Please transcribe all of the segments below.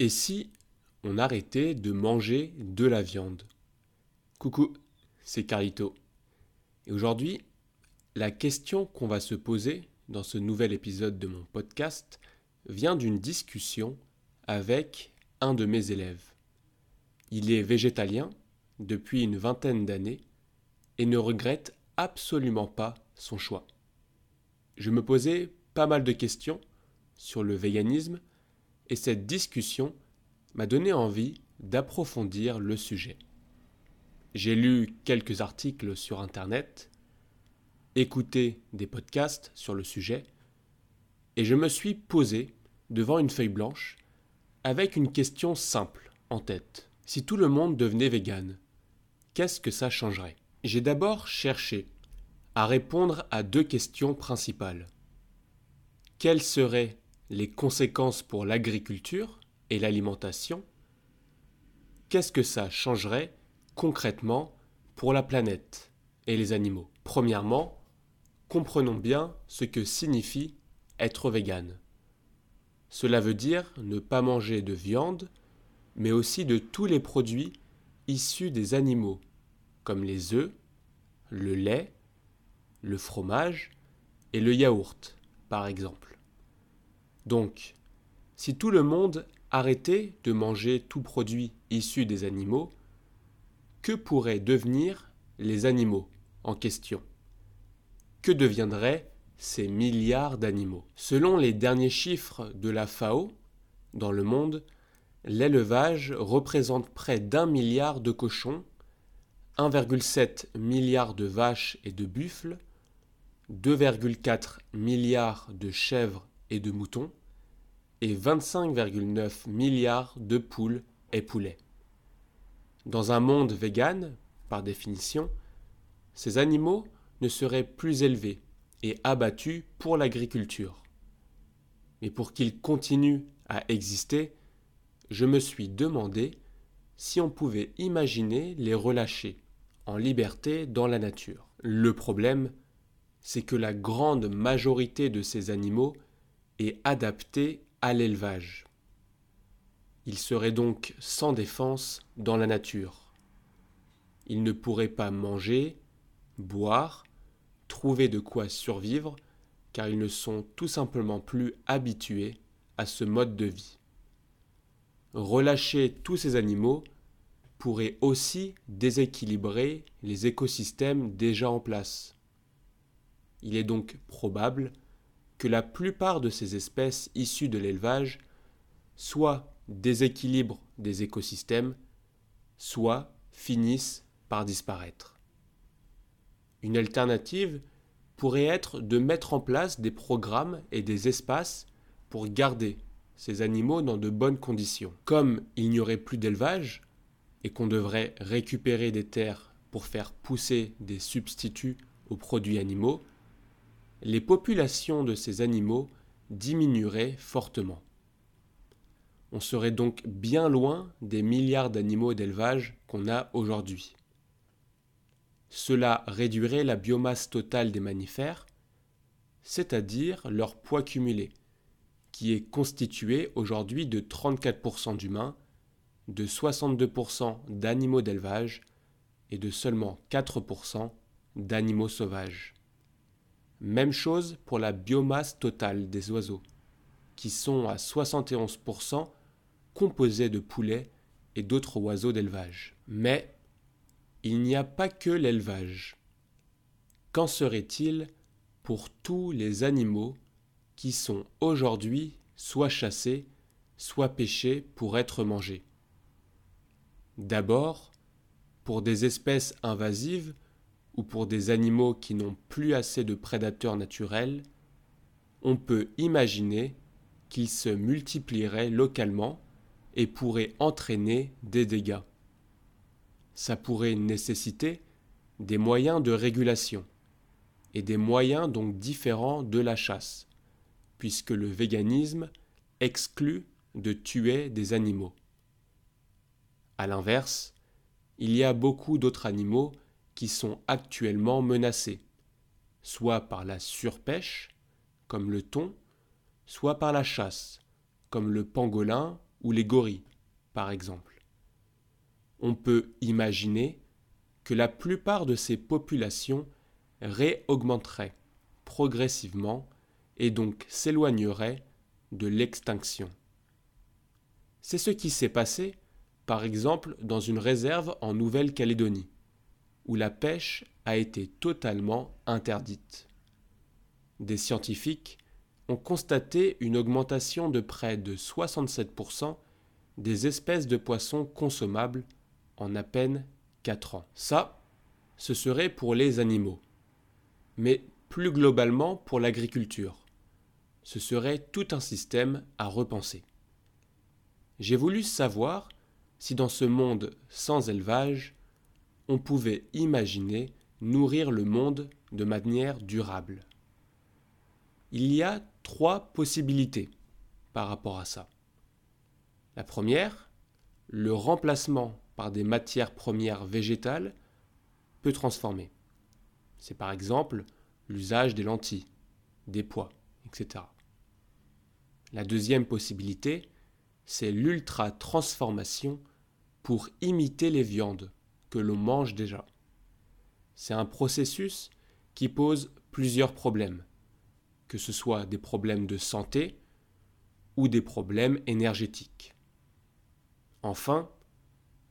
Et si on arrêtait de manger de la viande? Coucou, c'est Carlito. Et aujourd'hui, la question qu'on va se poser dans ce nouvel épisode de mon podcast vient d'une discussion avec un de mes élèves. Il est végétalien depuis une vingtaine d'années et ne regrette absolument pas son choix. Je me posais pas mal de questions sur le véganisme et cette discussion m'a donné envie d'approfondir le sujet. J'ai lu quelques articles sur Internet, écouté des podcasts sur le sujet, et je me suis posé devant une feuille blanche avec une question simple en tête. Si tout le monde devenait vegan, qu'est-ce que ça changerait? J'ai d'abord cherché à répondre à deux questions principales. Quelles seraient les conséquences pour l'agriculture et l'alimentation, qu'est-ce que ça changerait concrètement pour la planète et les animaux? Premièrement, comprenons bien ce que signifie être vegan. Cela veut dire ne pas manger de viande, mais aussi de tous les produits issus des animaux, comme les œufs, le lait, le fromage et le yaourt, par exemple. Donc, si tout le monde arrêtait de manger tout produit issu des animaux, que pourraient devenir les animaux en question? Que deviendraient ces milliards d'animaux? Selon les derniers chiffres de la FAO, dans le monde, l'élevage représente près d'un milliard de cochons, 1,7 milliard de vaches et de buffles, 2,4 milliards de chèvres et de moutons, et 25,9 milliards de poules et poulets. Dans un monde vegan, par définition, ces animaux ne seraient plus élevés et abattus pour l'agriculture. Mais pour qu'ils continuent à exister, je me suis demandé si on pouvait imaginer les relâcher en liberté dans la nature. Le problème, c'est que la grande majorité de ces animaux est adaptée à l'élevage. Il serait donc sans défense dans la nature. Il ne pourrait pas manger, boire, trouver de quoi survivre, car ils ne sont tout simplement plus habitués à ce mode de vie. Relâcher tous ces animaux pourrait aussi déséquilibrer les écosystèmes déjà en place. Il est donc probable que la plupart de ces espèces issues de l'élevage soit déséquilibrent des écosystèmes, soit finissent par disparaître. Une alternative pourrait être de mettre en place des programmes et des espaces pour garder ces animaux dans de bonnes conditions. Comme il n'y aurait plus d'élevage et qu'on devrait récupérer des terres pour faire pousser des substituts aux produits animaux, les populations de ces animaux diminueraient fortement. On serait donc bien loin des milliards d'animaux d'élevage qu'on a aujourd'hui. Cela réduirait la biomasse totale des mammifères, c'est-à-dire leur poids cumulé, qui est constitué aujourd'hui de 34% d'humains, de 62% d'animaux d'élevage et de seulement 4% d'animaux sauvages. Même chose pour la biomasse totale des oiseaux, qui sont à 71% composés de poulets et d'autres oiseaux d'élevage. Mais il n'y a pas que l'élevage. Qu'en serait-il pour tous les animaux qui sont aujourd'hui soit chassés, soit pêchés pour être mangés? D'abord, pour des espèces invasives ou pour des animaux qui n'ont plus assez de prédateurs naturels, on peut imaginer qu'ils se multiplieraient localement et pourraient entraîner des dégâts. Ça pourrait nécessiter des moyens de régulation et des moyens donc différents de la chasse, puisque le véganisme exclut de tuer des animaux. A l'inverse, il y a beaucoup d'autres animaux qui sont actuellement menacés, soit par la surpêche, comme le thon, soit par la chasse, comme le pangolin ou les gorilles, par exemple. On peut imaginer que la plupart de ces populations réaugmenteraient progressivement et donc s'éloigneraient de l'extinction. C'est ce qui s'est passé, par exemple, dans une réserve en Nouvelle-Calédonie, où la pêche a été totalement interdite. Des scientifiques ont constaté une augmentation de près de 67% des espèces de poissons consommables en à peine 4 ans. Ça, ce serait pour les animaux. Mais plus globalement pour l'agriculture, ce serait tout un système à repenser. J'ai voulu savoir si dans ce monde sans élevage, on pouvait imaginer nourrir le monde de manière durable. Il y a trois possibilités par rapport à ça. La première, le remplacement par des matières premières végétales peut transformer. C'est par exemple l'usage des lentilles, des pois, etc. La deuxième possibilité, c'est l'ultra-transformation pour imiter les viandes que l'on mange déjà. C'est un processus qui pose plusieurs problèmes, que ce soit des problèmes de santé ou des problèmes énergétiques. Enfin,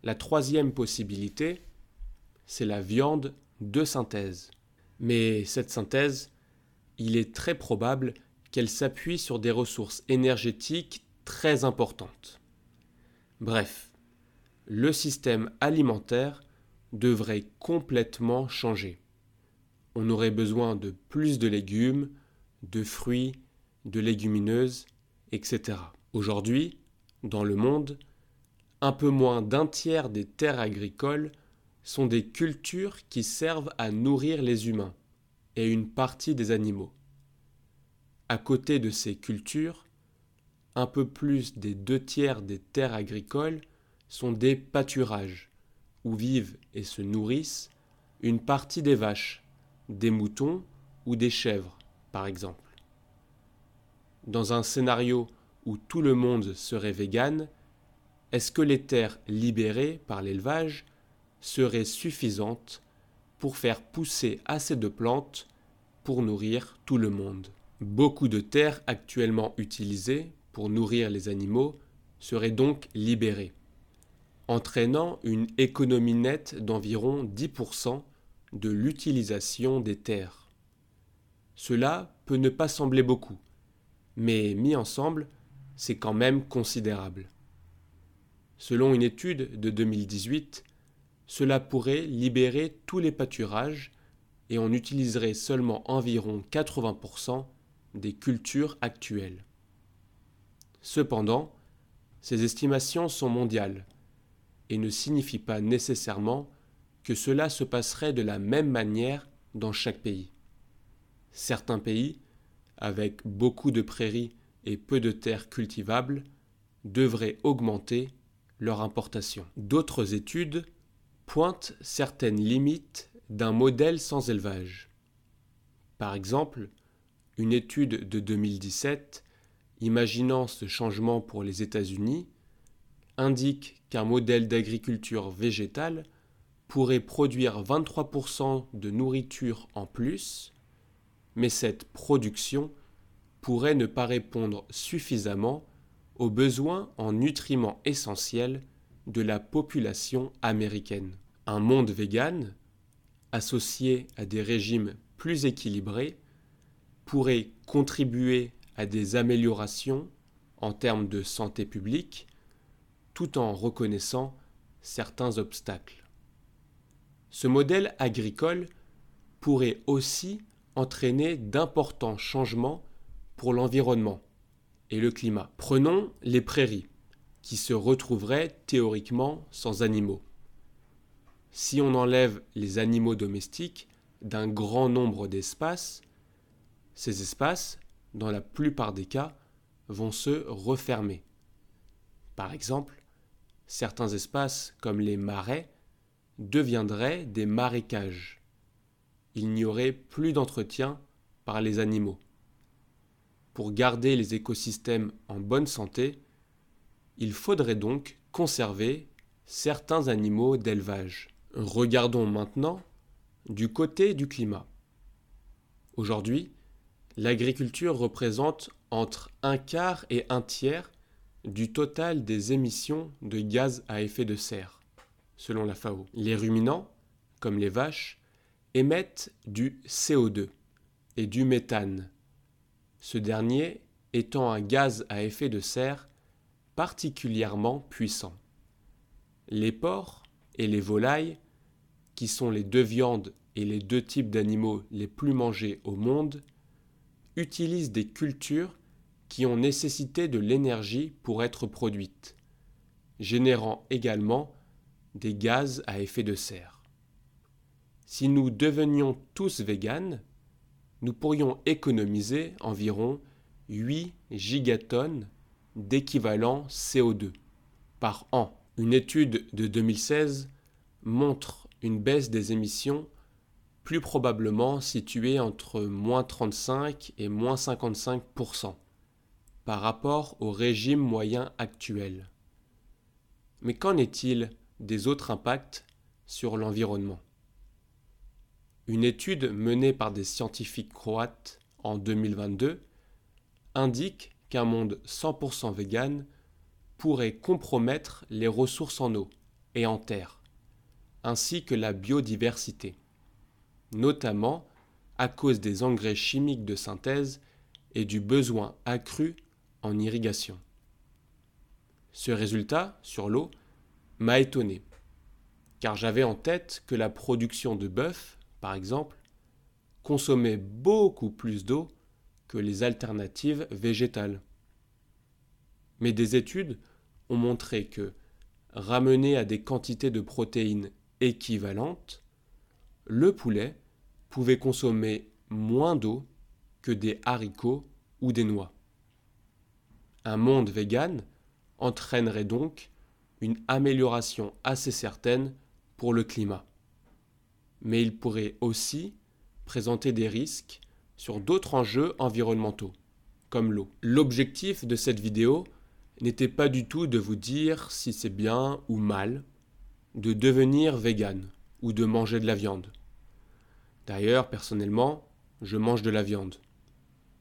la troisième possibilité, c'est la viande de synthèse. Mais cette synthèse, il est très probable qu'elle s'appuie sur des ressources énergétiques très importantes. Bref, le système alimentaire devrait complètement changer. On aurait besoin de plus de légumes, de fruits, de légumineuses, etc. Aujourd'hui, dans le monde, un peu moins d'un tiers des terres agricoles sont des cultures qui servent à nourrir les humains et une partie des animaux. À côté de ces cultures, un peu plus des deux tiers des terres agricoles sont des pâturages, où vivent et se nourrissent une partie des vaches, des moutons ou des chèvres, par exemple. Dans un scénario où tout le monde serait vegan, est-ce que les terres libérées par l'élevage seraient suffisantes pour faire pousser assez de plantes pour nourrir tout le monde? Beaucoup de terres actuellement utilisées pour nourrir les animaux seraient donc libérées entraînant une économie nette d'environ 10% de l'utilisation des terres. Cela peut ne pas sembler beaucoup, mais mis ensemble, c'est quand même considérable. Selon une étude de 2018, cela pourrait libérer tous les pâturages et on utiliserait seulement environ 80% des cultures actuelles. Cependant, ces estimations sont mondiales et ne signifie pas nécessairement que cela se passerait de la même manière dans chaque pays. Certains pays, avec beaucoup de prairies et peu de terres cultivables, devraient augmenter leur importation. D'autres études pointent certaines limites d'un modèle sans élevage. Par exemple, une étude de 2017, imaginant ce changement pour les États-Unis, indique qu'un modèle d'agriculture végétale pourrait produire 23% de nourriture en plus, mais cette production pourrait ne pas répondre suffisamment aux besoins en nutriments essentiels de la population américaine. Un monde vegan, associé à des régimes plus équilibrés, pourrait contribuer à des améliorations en termes de santé publique, tout en reconnaissant certains obstacles. Ce modèle agricole pourrait aussi entraîner d'importants changements pour l'environnement et le climat. Prenons les prairies, qui se retrouveraient théoriquement sans animaux. Si on enlève les animaux domestiques d'un grand nombre d'espaces, ces espaces, dans la plupart des cas, vont se refermer. Par exemple, certains espaces, comme les marais, deviendraient des marécages. Il n'y aurait plus d'entretien par les animaux. Pour garder les écosystèmes en bonne santé, Il faudrait donc conserver certains animaux d'élevage. Regardons maintenant du côté du climat. Aujourd'hui, l'agriculture représente entre un quart et un tiers du total des émissions de gaz à effet de serre, selon la FAO. Les ruminants, comme les vaches, émettent du CO2 et du méthane, ce dernier étant un gaz à effet de serre particulièrement puissant. Les porcs et les volailles, qui sont les deux viandes et les deux types d'animaux les plus mangés au monde, utilisent des cultures qui ont nécessité de l'énergie pour être produites, générant également des gaz à effet de serre. Si nous devenions tous véganes, nous pourrions économiser environ 8 gigatonnes d'équivalent CO2 par an. Une étude de 2016 montre une baisse des émissions plus probablement située entre moins 35 et moins 55 par rapport au régime moyen actuel. Mais qu'en est-il des autres impacts sur l'environnement? Une étude menée par des scientifiques croates en 2022 indique qu'un monde 100% vegan pourrait compromettre les ressources en eau et en terre, ainsi que la biodiversité, notamment à cause des engrais chimiques de synthèse et du besoin accru irrigation. Ce résultat sur l'eau m'a étonné, car j'avais en tête que la production de bœuf, par exemple, consommait beaucoup plus d'eau que les alternatives végétales. Mais des études ont montré que, ramené à des quantités de protéines équivalentes, le poulet pouvait consommer moins d'eau que des haricots ou des noix. Un monde vegan entraînerait donc une amélioration assez certaine pour le climat. Mais il pourrait aussi présenter des risques sur d'autres enjeux environnementaux, comme l'eau. L'objectif de cette vidéo n'était pas du tout de vous dire si c'est bien ou mal de devenir vegan ou de manger de la viande. D'ailleurs, personnellement, je mange de la viande.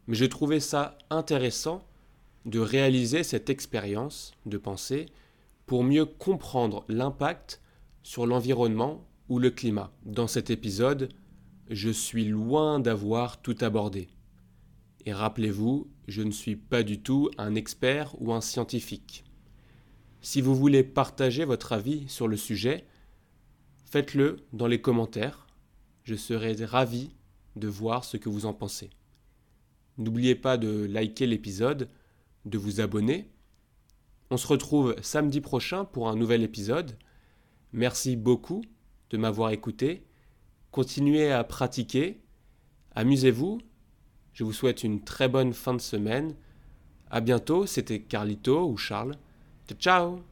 Mais j'ai trouvé ça intéressant de réaliser cette expérience de pensée pour mieux comprendre l'impact sur l'environnement ou le climat. Dans cet épisode, je suis loin d'avoir tout abordé. Et rappelez-vous, je ne suis pas du tout un expert ou un scientifique. Si vous voulez partager votre avis sur le sujet, faites-le dans les commentaires. Je serai ravi de voir ce que vous en pensez. N'oubliez pas de liker l'épisode de vous abonner. On se retrouve samedi prochain pour un nouvel épisode. Merci beaucoup de m'avoir écouté. Continuez à pratiquer. Amusez-vous. Je vous souhaite une très bonne fin de semaine. À bientôt. C'était Carlito ou Charles. Ciao